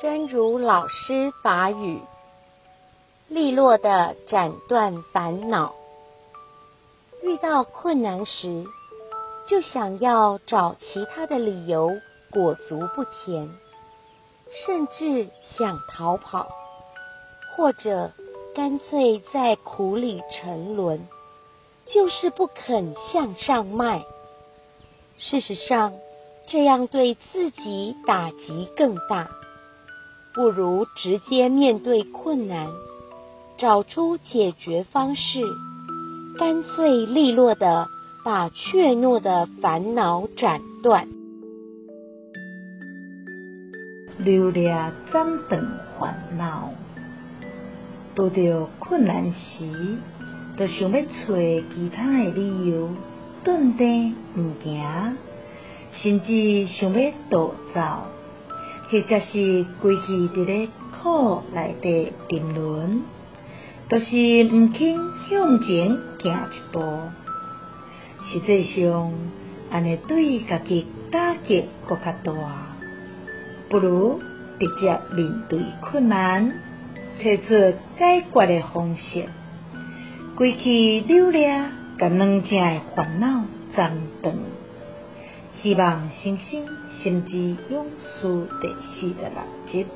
真如老师法语，利落地斩断烦恼。遇到困难时，就想要找其他的理由裹足不前，甚至想逃跑，或者干脆在苦里沉沦，就是不肯向上迈。事实上，这样对自己打击更大。不如直接面对困难，找出解决方式，干脆利落地把怯懦的烦恼斩断。留了斩断烦恼，遇到困难时，就想要找其他的理由，顿地唔行，甚至想要逃走。或者是规气伫咧苦内底沉沦，就是毋肯向前行一步。实际上，安尼对家己打击搁较大，不如直接面对困难，找出解决的方式，规气溜掠，甲软正的烦恼斩断。希望星星心之勇士第四十六集。